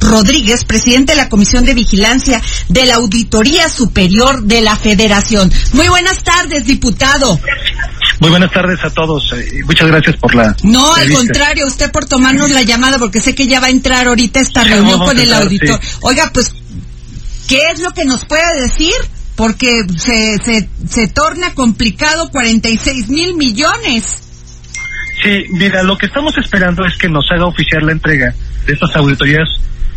Rodríguez, presidente de la Comisión de Vigilancia de la Auditoría Superior de la Federación. Muy buenas tardes, diputado. Muy buenas tardes a todos. Eh, muchas gracias por la. No, al contrario, usted por tomarnos la llamada, porque sé que ya va a entrar ahorita esta reunión con el auditor. sí. Oiga, pues, ¿qué es lo que nos puede decir? Porque se, se, se torna complicado 46 mil millones. Sí, mira, lo que estamos esperando es que nos haga oficial la entrega de estas auditorías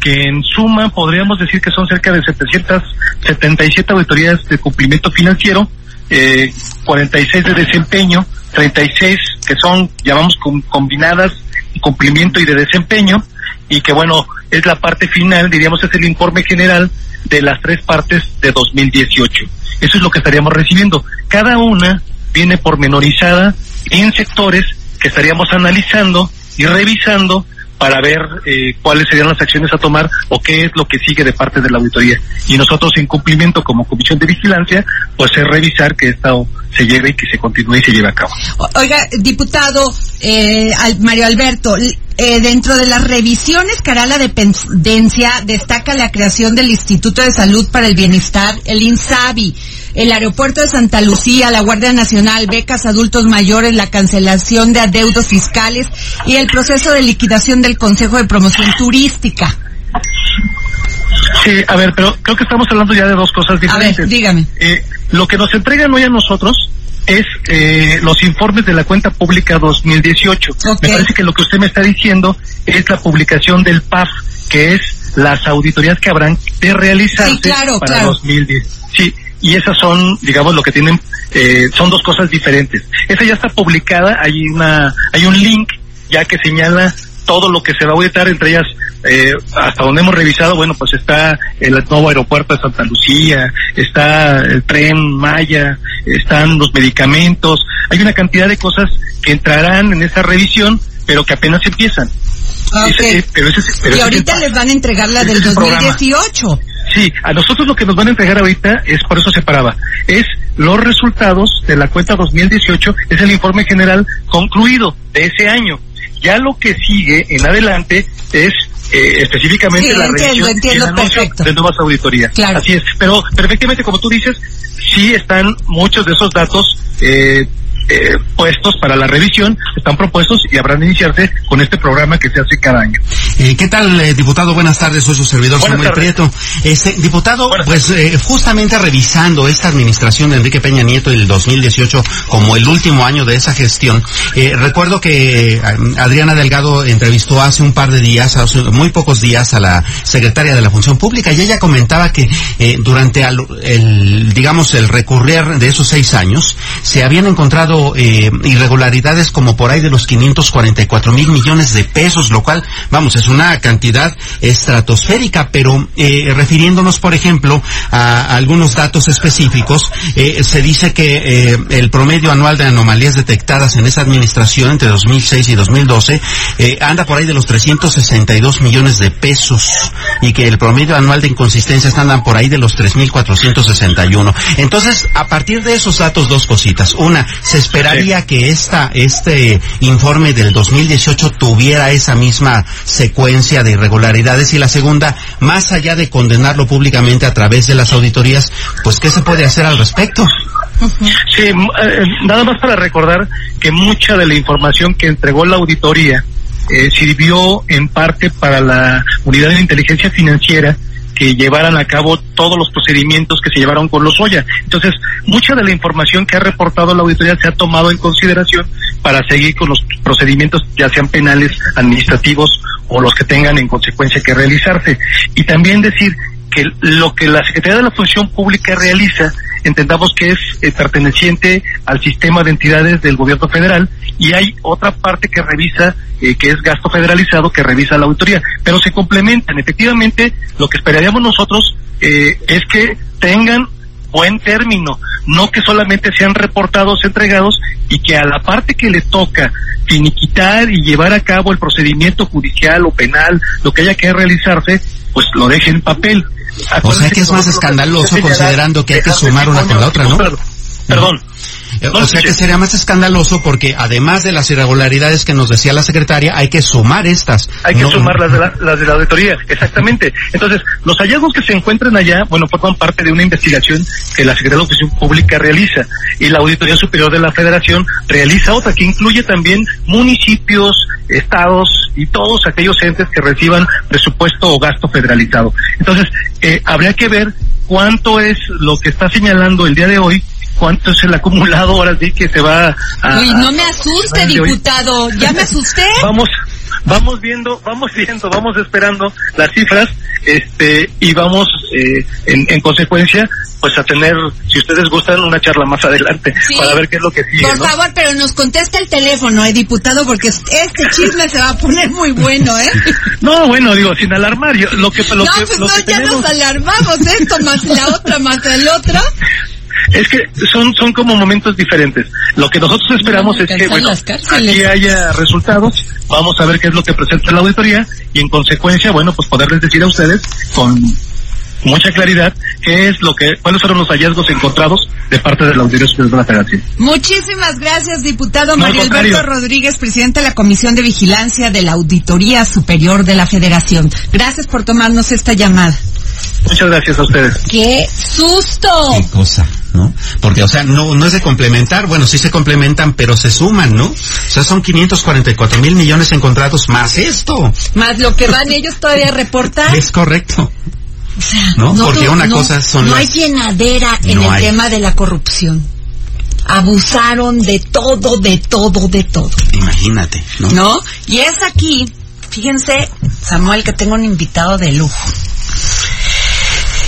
que en suma podríamos decir que son cerca de 777 auditorías de cumplimiento financiero, eh, 46 de desempeño, 36 que son, llamamos com- combinadas, cumplimiento y de desempeño, y que bueno, es la parte final, diríamos, es el informe general de las tres partes de 2018. Eso es lo que estaríamos recibiendo. Cada una viene pormenorizada en sectores que estaríamos analizando y revisando para ver eh, cuáles serían las acciones a tomar o qué es lo que sigue de parte de la auditoría. Y nosotros en cumplimiento como Comisión de Vigilancia, pues es revisar que esto se lleve y que se continúe y se lleve a cabo. Oiga, diputado eh, Mario Alberto, eh, dentro de las revisiones que hará la dependencia, destaca la creación del Instituto de Salud para el Bienestar, el INSABI, el Aeropuerto de Santa Lucía, la Guardia Nacional, becas adultos mayores, la cancelación de adeudos fiscales y el proceso de liquidación del Consejo de Promoción Turística. Sí, a ver, pero creo que estamos hablando ya de dos cosas A ver, diferentes. dígame. Eh, lo que nos entregan hoy a nosotros es eh, los informes de la cuenta pública 2018. Ok. Me parece que lo que usted me está diciendo es la publicación del PAF, que es las auditorías que habrán de realizarse Sí, claro, para claro. 2010. Sí, y esas son, digamos, lo que tienen, eh, son dos cosas diferentes. Esa ya está publicada, hay una, hay un link ya que señala todo lo que se va a auditar, entre ellas, eh, hasta donde hemos revisado, bueno, pues está el nuevo aeropuerto de Santa Lucía, está el tren Maya, están los medicamentos, hay una cantidad de cosas que entrarán en esa revisión, pero que apenas empiezan. Ah, ok. Ese- pero ese- pero y ahorita les van a entregar la del es el programa. 2018. Sí, a nosotros lo que nos van a entregar ahorita es, por eso separaba, es los resultados de la cuenta 2018, es el informe general concluido de ese año. Ya lo que sigue en adelante es eh, específicamente Sí, la entiendo, y entiendo, de nuevas auditorías. Claro. Así es, pero perfectamente como tú dices, sí están muchos de esos datos eh, eh, puestos para la revisión, están propuestos y habrán de iniciarse con este programa que se hace cada año. Eh, ¿Qué tal, eh, diputado? Buenas tardes, soy su servidor Buenas Samuel tardes. Prieto. Este, diputado, Buenas pues eh, justamente revisando esta administración de Enrique Peña Nieto el 2018 como el último año de esa gestión, eh, recuerdo que Adriana Delgado entrevistó hace un par de días, hace muy pocos días, a la secretaria de la Función Pública y ella comentaba que eh, durante al- el, digamos, el recurrir de esos seis años, se habían encontrado eh, irregularidades como por ahí de los 544 mil millones de pesos, lo cual, vamos, es una cantidad estratosférica, pero eh, refiriéndonos, por ejemplo, a, algunos datos específicos, eh, se dice que el promedio anual de anomalías detectadas en esa administración entre 2006 y 2012 eh, anda por ahí de los 362 millones de pesos y que el promedio anual de inconsistencias andan por ahí de los 3.461. Entonces, a partir de esos datos, dos cositas. Una, se esperaría que esta, este informe del 2018 tuviera esa misma secuencia de irregularidades y la segunda, más allá de condenarlo públicamente a través de las auditorías, pues ¿qué se puede hacer al respecto? Sí, eh, nada más para recordar que mucha de la información que entregó la auditoría eh, sirvió en parte para la unidad de inteligencia financiera que llevaran a cabo todos los procedimientos que se llevaron con los Oya. Entonces, mucha de la información que ha reportado la auditoría se ha tomado en consideración para seguir con los procedimientos, ya sean penales, administrativos o los que tengan en consecuencia que realizarse. Y también decir que lo que la Secretaría de la Función Pública realiza entendamos que es eh, perteneciente al sistema de entidades del gobierno federal y hay otra parte que revisa, eh, que es gasto federalizado, que revisa la auditoría, pero se complementan. Efectivamente, lo que esperaríamos nosotros eh, es que tengan buen término, no que solamente sean reportados, entregados y que a la parte que le toca finiquitar y llevar a cabo el procedimiento judicial o penal, lo que haya que realizarse, pues lo deje en papel. O sea que es más escandaloso considerando que hay que sumar una con la otra, ¿no? Perdón. Eh, o sea que sería más escandaloso porque además de las irregularidades que nos decía la secretaria, hay que sumar estas. Hay que sumar las de, la, las de la auditoría, exactamente. Entonces, los hallazgos que se encuentran allá, bueno, forman parte de una investigación que la Secretaría de Educación Pública realiza y la Auditoría Superior de la Federación realiza otra que incluye también municipios, estados y todos aquellos entes que reciban presupuesto o gasto federalizado. Entonces, eh, habría que ver cuánto es lo que está señalando el día de hoy cuánto es el acumulado ahora sí que se va a... Uy, no me asuste, diputado, ya me asusté. vamos, vamos viendo, vamos viendo, vamos esperando las cifras, este, y vamos eh, en, en consecuencia pues a tener, si ustedes gustan, una charla más adelante Sí. para ver qué es lo que sigue. Por ¿no? favor, pero nos contesta el teléfono, eh, diputado, porque este chisme se va a poner muy bueno, ¿eh? No, bueno, digo, sin alarmar, yo, lo que, lo no, que, pues lo no, que ya tenemos nos alarmamos, esto más la otra, más el otro. es que son, son como momentos diferentes. Lo que nosotros esperamos No, es que, bueno, aquí haya resultados, vamos a ver qué es lo que presenta la auditoría y en consecuencia, bueno, pues poderles decir a ustedes con mucha claridad qué es lo que, cuáles fueron los hallazgos encontrados de parte de la Auditoría Superior de la Federación. Muchísimas gracias, diputado No, Mario. Alberto Rodríguez, presidente de la Comisión de Vigilancia de la Auditoría Superior de la Federación. Gracias por tomarnos esta llamada. Muchas gracias a ustedes. ¡Qué susto! Qué cosa, ¿no? Porque, o sea, no, no es de complementar, bueno, sí se complementan, pero se suman, ¿no? O sea, son 544 mil millones encontrados más esto. Más lo que van ellos todavía a reportar. Es correcto. O sea, ¿No? Porque una cosa son No las- hay llenadera en No el hay. tema de la corrupción. Abusaron de todo, de todo, de todo. Imagínate, ¿no? ¿No? Y es aquí, fíjense, Samuel, que tengo un invitado de lujo.